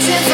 searching for love